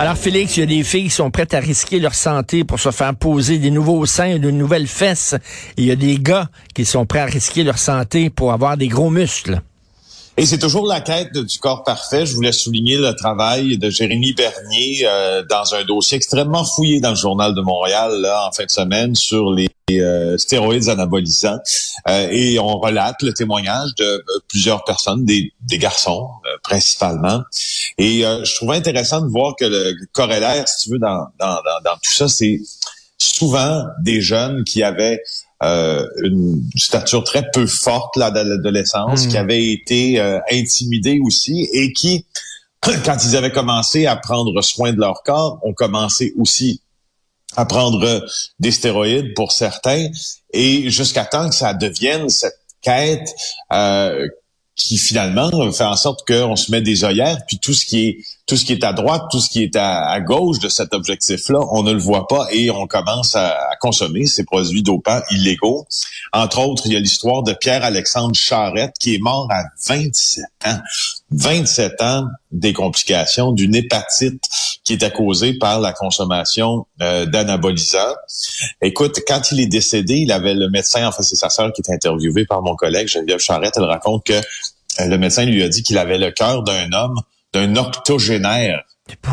Alors, Félix, il y a des filles qui sont prêtes à risquer leur santé pour se faire poser des nouveaux seins, de nouvelles fesses. Il y a des gars qui sont prêts à risquer leur santé pour avoir des gros muscles. Et c'est toujours la quête du corps parfait. Je voulais souligner le travail de Jérémy Bernier euh, dans un dossier extrêmement fouillé dans le Journal de Montréal en fin de semaine sur les euh, stéroïdes anabolisants. Euh, et on relate le témoignage de plusieurs personnes, des, des garçons principalement. Et je trouvais intéressant de voir que le corrélaire, si tu veux, dans, dans, dans, dans tout ça, c'est souvent des jeunes qui avaient euh, une stature très peu forte là, de l'adolescence, qui hmm. avaient été euh, intimidés aussi et qui, quand ils avaient commencé à prendre soin de leur corps, ont commencé aussi à prendre des stéroïdes pour certains. Et jusqu'à temps que ça devienne cette quête euh, qui finalement fait en sorte qu'on se met des œillères, puis tout ce qui est tout ce qui est à droite, tout ce qui est à, gauche de cet objectif-là, on ne le voit pas et on commence à, consommer ces produits dopants illégaux. Entre autres, il y a l'histoire de Pierre-Alexandre Charrette qui est mort à 27 ans. 27 ans des complications d'une hépatite qui était causée par la consommation euh, d'anabolisants. Écoute, quand il est décédé, il avait le médecin, en c'est sa sœur qui est interviewée par mon collègue Geneviève Charrette, elle raconte que euh, le médecin lui a dit qu'il avait le cœur d'un homme d'un octogénaire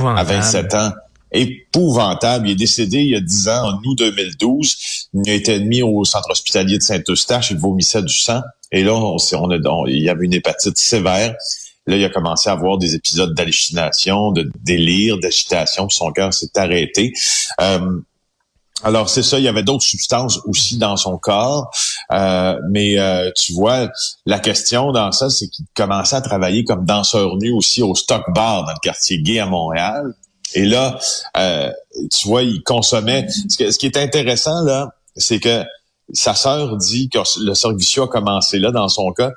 à 27 ans. Épouvantable. Il est décédé il y a 10 ans, en août 2012. Il a été admis au centre hospitalier de Saint-Eustache. Il vomissait du sang. Et là, on, on, il y avait une hépatite sévère. Là, il a commencé à avoir des épisodes d'hallucination, de délire, d'agitation. Son cœur s'est arrêté. Euh, alors c'est ça, il y avait d'autres substances aussi dans son corps, euh, mais euh, tu vois, la question dans ça, c'est qu'il commençait à travailler comme danseur nu aussi au Stock Bar dans le quartier gay à Montréal. Et là, euh, tu vois, il consommait. Ce, ce qui est intéressant là, c'est que sa sœur dit que le service a commencé là dans son cas.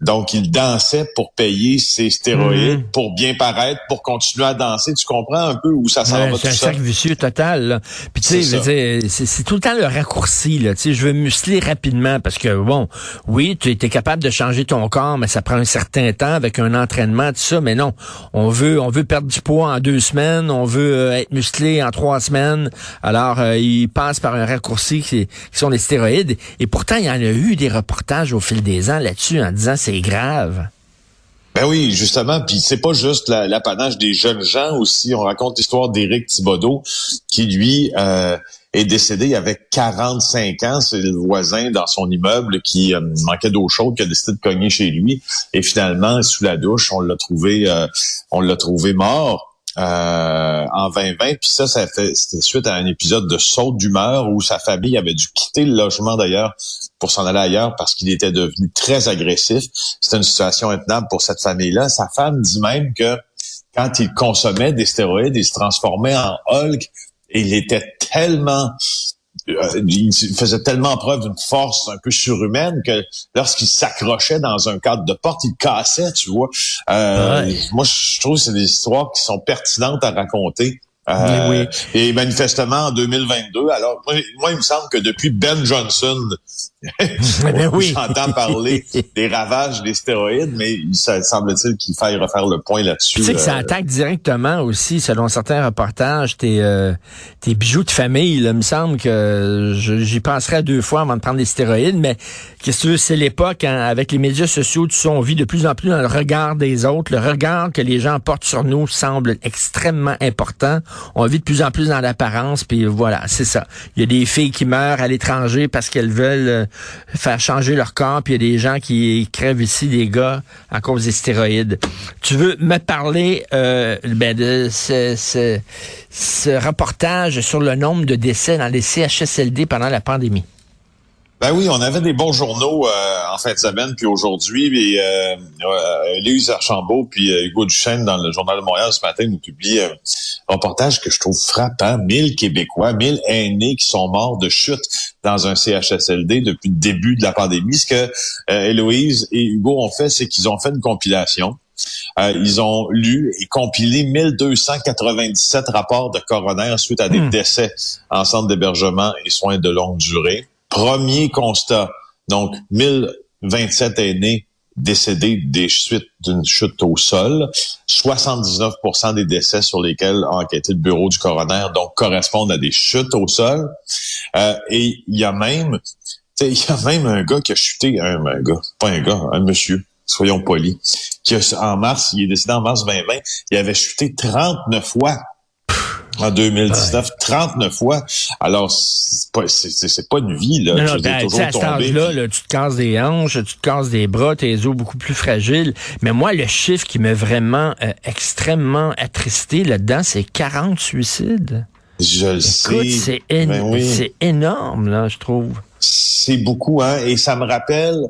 Donc, il dansait pour payer ses stéroïdes, mhm. pour bien paraître, pour continuer à danser. Tu comprends un peu où ça s'en va tout ça? C'est un cercle vicieux total. Puis tu sais, c'est tout le temps le raccourci. Là. Tu sais, je veux muscler rapidement parce que, bon, oui, tu étais capable de changer ton corps, mais ça prend un certain temps avec un entraînement, tout ça. Mais non, on veut on veut perdre du poids en deux semaines, on veut euh, être musclé en trois semaines. Alors, euh, il passe par un raccourci qui, qui sont les stéroïdes. Et pourtant, il y en a eu des reportages au fil des ans là-dessus en disant c'est grave. Ben oui, justement, puis c'est pas juste l'apanage des jeunes gens aussi. On raconte l'histoire d'Éric Thibodeau, qui lui euh, est décédé avait 45 ans. C'est le voisin dans son immeuble qui euh, manquait d'eau chaude, qui a décidé de cogner chez lui. Et finalement, sous la douche, on l'a trouvé, euh, on l'a trouvé mort. Euh, en 2020. Puis ça, ça c'était suite à un épisode de saute d'humeur où sa famille avait dû quitter le logement d'ailleurs pour s'en aller ailleurs parce qu'il était devenu très agressif. C'était une situation intenable pour cette famille-là. Sa femme dit même que quand il consommait des stéroïdes, il se transformait en Hulk et il était tellement il faisait tellement preuve d'une force un peu surhumaine que lorsqu'il s'accrochait dans un cadre de porte, il cassait, tu vois. Euh, moi, je trouve que c'est des histoires qui sont pertinentes à raconter Euh, Oui, Et manifestement, en 2022, alors moi, moi, il me semble que depuis Ben Johnson, Ben oui. j'entends parler des ravages des stéroïdes, mais ça semble-t-il qu'il faille refaire le point là-dessus. Tu sais que ça euh, attaque directement aussi, selon certains reportages, tes, euh, tes bijoux de famille. Là. Il me semble que j'y penserais deux fois avant de prendre des stéroïdes, mais qu'est-ce que tu veux, c'est l'époque, hein, avec les médias sociaux, tu sais, on vit de plus en plus dans le regard des autres. Le regard que les gens portent sur nous semble extrêmement important. On vit de plus en plus dans l'apparence, puis voilà, c'est ça. Il y a des filles qui meurent à l'étranger parce qu'elles veulent euh, faire changer leur corps, puis il y a des gens qui crèvent ici, des gars, à cause des stéroïdes. Tu veux me parler euh, ben, de ce, ce, ce reportage sur le nombre de décès dans les CHSLD pendant la pandémie? Ben oui, on avait des bons journaux euh, en fin de semaine, puis aujourd'hui, puis euh, euh, Louise Archambault puis euh, Hugo Duchesne dans le Journal de Montréal ce matin nous publient un reportage que je trouve frappant. 1000 Québécois, 1000 aînés qui sont morts de chute dans un CHSLD depuis le début de la pandémie. Ce que euh, Héloïse et Hugo ont fait, c'est qu'ils ont fait une compilation. Euh, ils ont lu et compilé 1297 rapports de coroner suite à des Hmm. décès en centre d'hébergement et soins de longue durée. Premier constat, donc 1027 aînés décédés des suites d'une chute au sol. 79% des décès sur lesquels a enquêté le bureau du coroner, donc correspondent à des chutes au sol. Euh, et il y a même, il y a même un gars qui a chuté, un, un gars, pas un gars, un monsieur, soyons polis, qui a, en mars, il est décédé en mars 2020, il avait chuté 39 fois en 2019, 39 fois. Alors, c'est pas, c'est, pas une vie, là. Non, non, ben, toujours à cet âge-là, là, tu te casses des hanches, tu te casses des bras, tes os beaucoup plus fragiles. Mais moi, le chiffre qui m'a vraiment euh, extrêmement attristé là-dedans, c'est 40 suicides. Je le sais. c'est Ben oui. c'est énorme, là, je trouve. C'est beaucoup, hein. Et ça me rappelle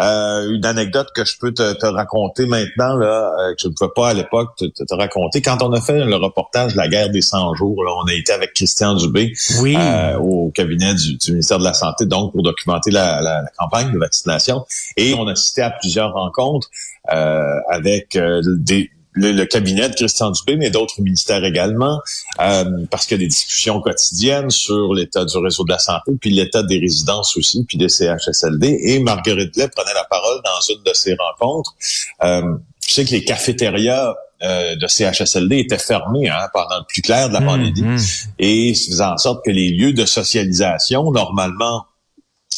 euh, une anecdote que je peux te, te raconter maintenant, là, euh, que je ne pouvais pas à l'époque te, te- te raconter. Quand on a fait le reportage de la guerre des 100 jours, là, on a été avec Christian Dubé Oui. euh, au cabinet du, du ministère de la Santé, donc pour documenter la, la- la campagne de vaccination. Et on a assisté à plusieurs rencontres euh, avec euh, des le, le cabinet de Christian Dubé, mais d'autres ministères également, euh, parce qu'il y a des discussions quotidiennes sur l'état du réseau de la santé, puis l'état des résidences aussi, puis des CHSLD. Et Marguerite Blais prenait la parole dans une de ces rencontres. Euh, tu sais que les cafétérias euh, de CHSLD étaient fermés hein, pendant le plus clair de la pandémie Mhm. et ça faisait en sorte que les lieux de socialisation normalement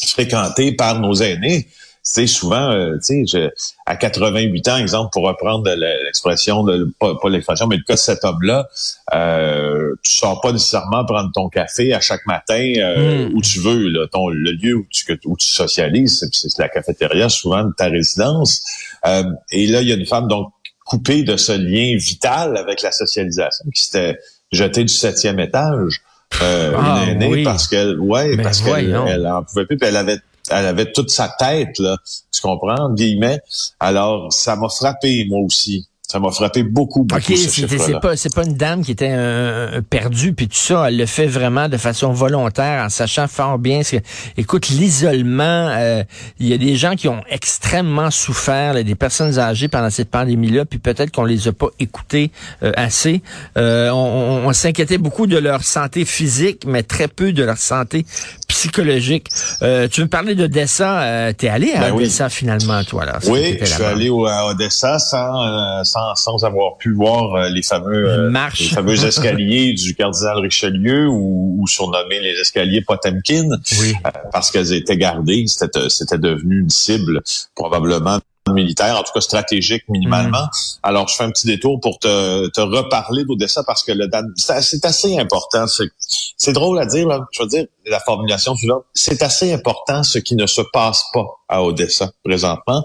fréquentés par nos aînés, c'est souvent, euh, tu sais, je- à 88 ans, exemple, pour reprendre le- l'expression, de, pas, pas l'expression, mais le cas de cet homme-là, euh, tu sors pas nécessairement prendre ton café à chaque matin euh, Mm. où tu veux. Là, ton, le lieu où tu, où tu socialises, c'est, la cafétéria souvent de ta résidence. Euh, et là, il y a une femme donc coupée de ce lien vital avec la socialisation qui s'était jetée du septième étage. Euh, Ah, une aînée oui. parce qu'elle, ouais, parce qu'elle elle en pouvait plus, puis elle avait, elle avait toute sa tête là, tu comprends, guillemets. Alors ça m'a frappé moi aussi. Ça m'a frappé beaucoup, beaucoup OK, ce c'est pas c'est pas une dame qui était euh, perdue puis tout ça, elle le fait vraiment de façon volontaire en sachant fort bien ce que écoute l'isolement, euh, il y a des gens qui ont extrêmement souffert, là, des personnes âgées pendant cette pandémie là, puis peut-être qu'on les a pas écoutées euh, assez. Euh, on on- on s'inquiétait beaucoup de leur santé physique, mais très peu de leur santé psychologique. Euh, tu veux me parler d'Odessa, euh, t'es allé à Ben oui. Odessa finalement toi là. Oui, je suis allé au, à Odessa sans, euh, sans, sans avoir pu voir euh, les fameux euh, les fameux escaliers du cardinal Richelieu ou, ou surnommés les escaliers Potemkin Oui. euh, parce qu'elles étaient gardées. C'était c'était devenu une cible probablement militaire, en tout cas stratégique minimalement. Alors, je fais un petit détour pour te, te reparler d'Odessa parce que le c'est assez important. C'est c'est drôle à dire, là. je veux dire la formulation suivante. C'est assez important ce qui ne se passe pas à Odessa présentement.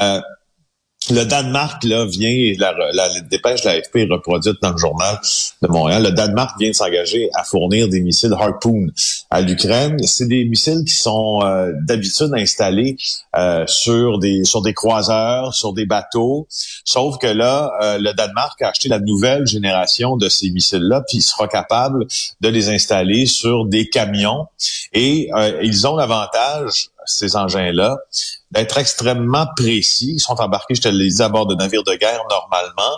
Euh, le Danemark là vient, la, la, la dépêche de la FP est reproduite dans le journal de Montréal. Le Danemark vient de s'engager à fournir des missiles Harpoon à l'Ukraine. C'est des missiles qui sont euh, d'habitude installés euh, sur des sur des croiseurs, sur des bateaux. Sauf que là, euh, le Danemark a acheté la nouvelle génération de ces missiles-là, puis il sera capable de les installer sur des camions. Et euh, ils ont l'avantage ces engins-là, d'être extrêmement précis. Ils sont embarqués, je te l'ai dit, à bord de navires de guerre normalement,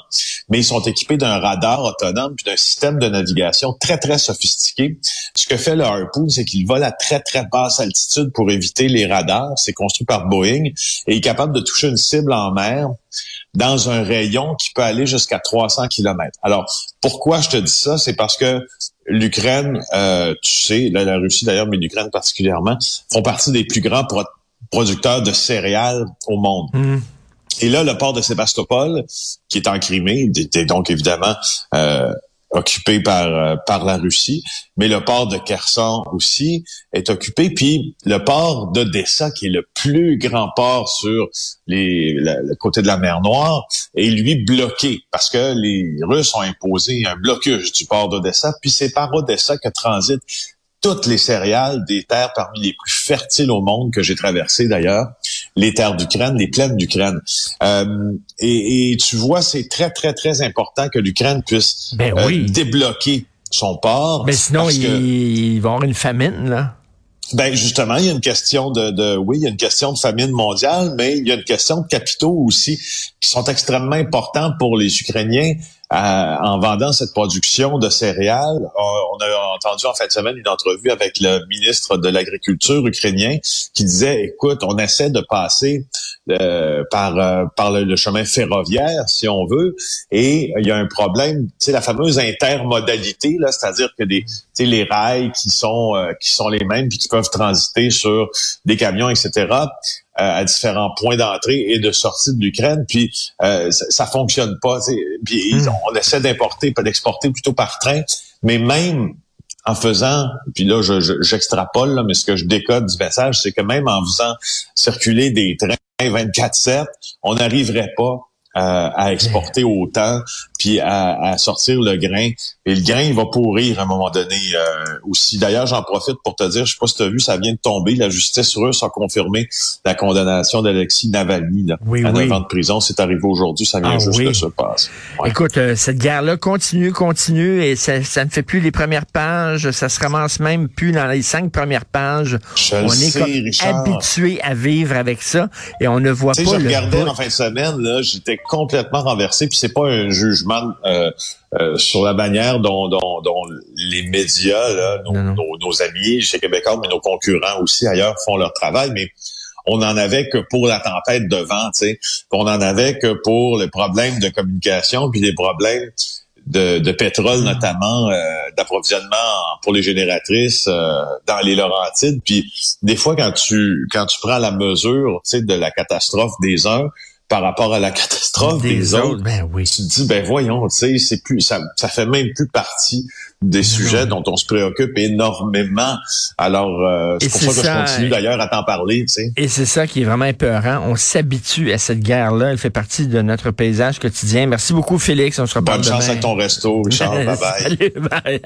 mais ils sont équipés d'un radar autonome puis d'un système de navigation très, très sophistiqué. Ce que fait le Harpoon, c'est qu'il vole à très, très basse altitude pour éviter les radars. C'est construit par Boeing et il est capable de toucher une cible en mer dans un rayon qui peut aller jusqu'à 300 km. Alors, pourquoi je te dis ça? C'est parce que l'Ukraine, euh, tu sais, la Russie d'ailleurs, mais l'Ukraine particulièrement, font partie des plus grands producteurs de céréales au monde. Mmh. Et là, le port de Sébastopol, qui est en Crimée, était donc évidemment euh, occupé par euh, par la Russie, mais le port de Kherson aussi est occupé. Puis le port d'Odessa, qui est le plus grand port sur les, le côté de la mer Noire, est lui bloqué parce que les Russes ont imposé un blocus du port d'Odessa. Puis c'est par Odessa que transite toutes les céréales des terres parmi les plus fertiles au monde que j'ai traversées d'ailleurs, les terres d'Ukraine, les plaines d'Ukraine. Euh, et, tu vois, c'est très, très, très important que l'Ukraine puisse ben euh, débloquer son port. Mais sinon, il, va y avoir une famine, là. Ben justement, il y a une question de, de, oui, il y a une question de famine mondiale, mais il y a une question de capitaux aussi qui sont extrêmement importants pour les Ukrainiens en vendant cette production de céréales. On, a entendu en fin de semaine une entrevue avec le ministre de l'Agriculture ukrainien qui disait, écoute, on essaie de passer euh, par euh, par le, chemin ferroviaire, si on veut, et il y a un problème, sais, la fameuse intermodalité, là, c'est-à-dire que des, les rails qui sont euh, qui sont les mêmes puis qui peuvent transiter sur des camions, etc. Euh, à différents points d'entrée et de sortie de l'Ukraine, puis euh, ça, ça, fonctionne pas. Puis hmm. on essaie d'importer, pas d'exporter plutôt par train, mais même en faisant, puis là j'extrapole, mais ce que je décode du message, c'est que même en faisant circuler des trains 24/7, on n'arriverait pas à exporter autant, puis à, à, sortir le grain. Et le grain, il va pourrir à un moment donné euh, aussi. D'ailleurs, j'en profite pour te dire, je sais pas si tu as vu, ça vient de tomber. La justice russe a confirmé la condamnation d'Alexis Navalny là, oui, à 9 ans de prison. C'est arrivé aujourd'hui, ça vient ah juste de se passer. Écoute, euh, cette guerre-là continue, continue, et ça, ça, ne fait plus les premières pages. Ça se ramasse même plus dans les cinq premières pages. Je on est sais, habitué à vivre avec ça, et on ne voit pas je le regardais en fin de semaine, là, j'étais complètement renversé, puis c'est pas un jugement euh, euh, sur la manière dont, dont, dont les médias, là, nos, nos, nos, amis chez Québécois, mais nos concurrents aussi ailleurs font leur travail, mais on n'en avait que pour la tempête de vent, tu sais, on n'en avait que pour les problèmes de communication, puis les problèmes de, de pétrole mm. notamment, euh, d'approvisionnement pour les génératrices euh, dans les Laurentides. Puis des fois, quand tu quand tu prends la mesure, tu sais, de la catastrophe des uns, par rapport à la catastrophe des, autres, ben oui. tu te dis ben voyons, tu sais, c'est plus ça, ça fait même plus partie des sujets dont on se préoccupe énormément. Alors euh, c'est pour ça, que je continue d'ailleurs à t'en parler, tu sais. Et c'est ça qui est vraiment épeurant. On s'habitue à cette guerre-là. Elle fait partie de notre paysage quotidien. Merci beaucoup, Félix. On se reparle Bonne chance avec ton resto, Richard. bye bye. Salut, bye.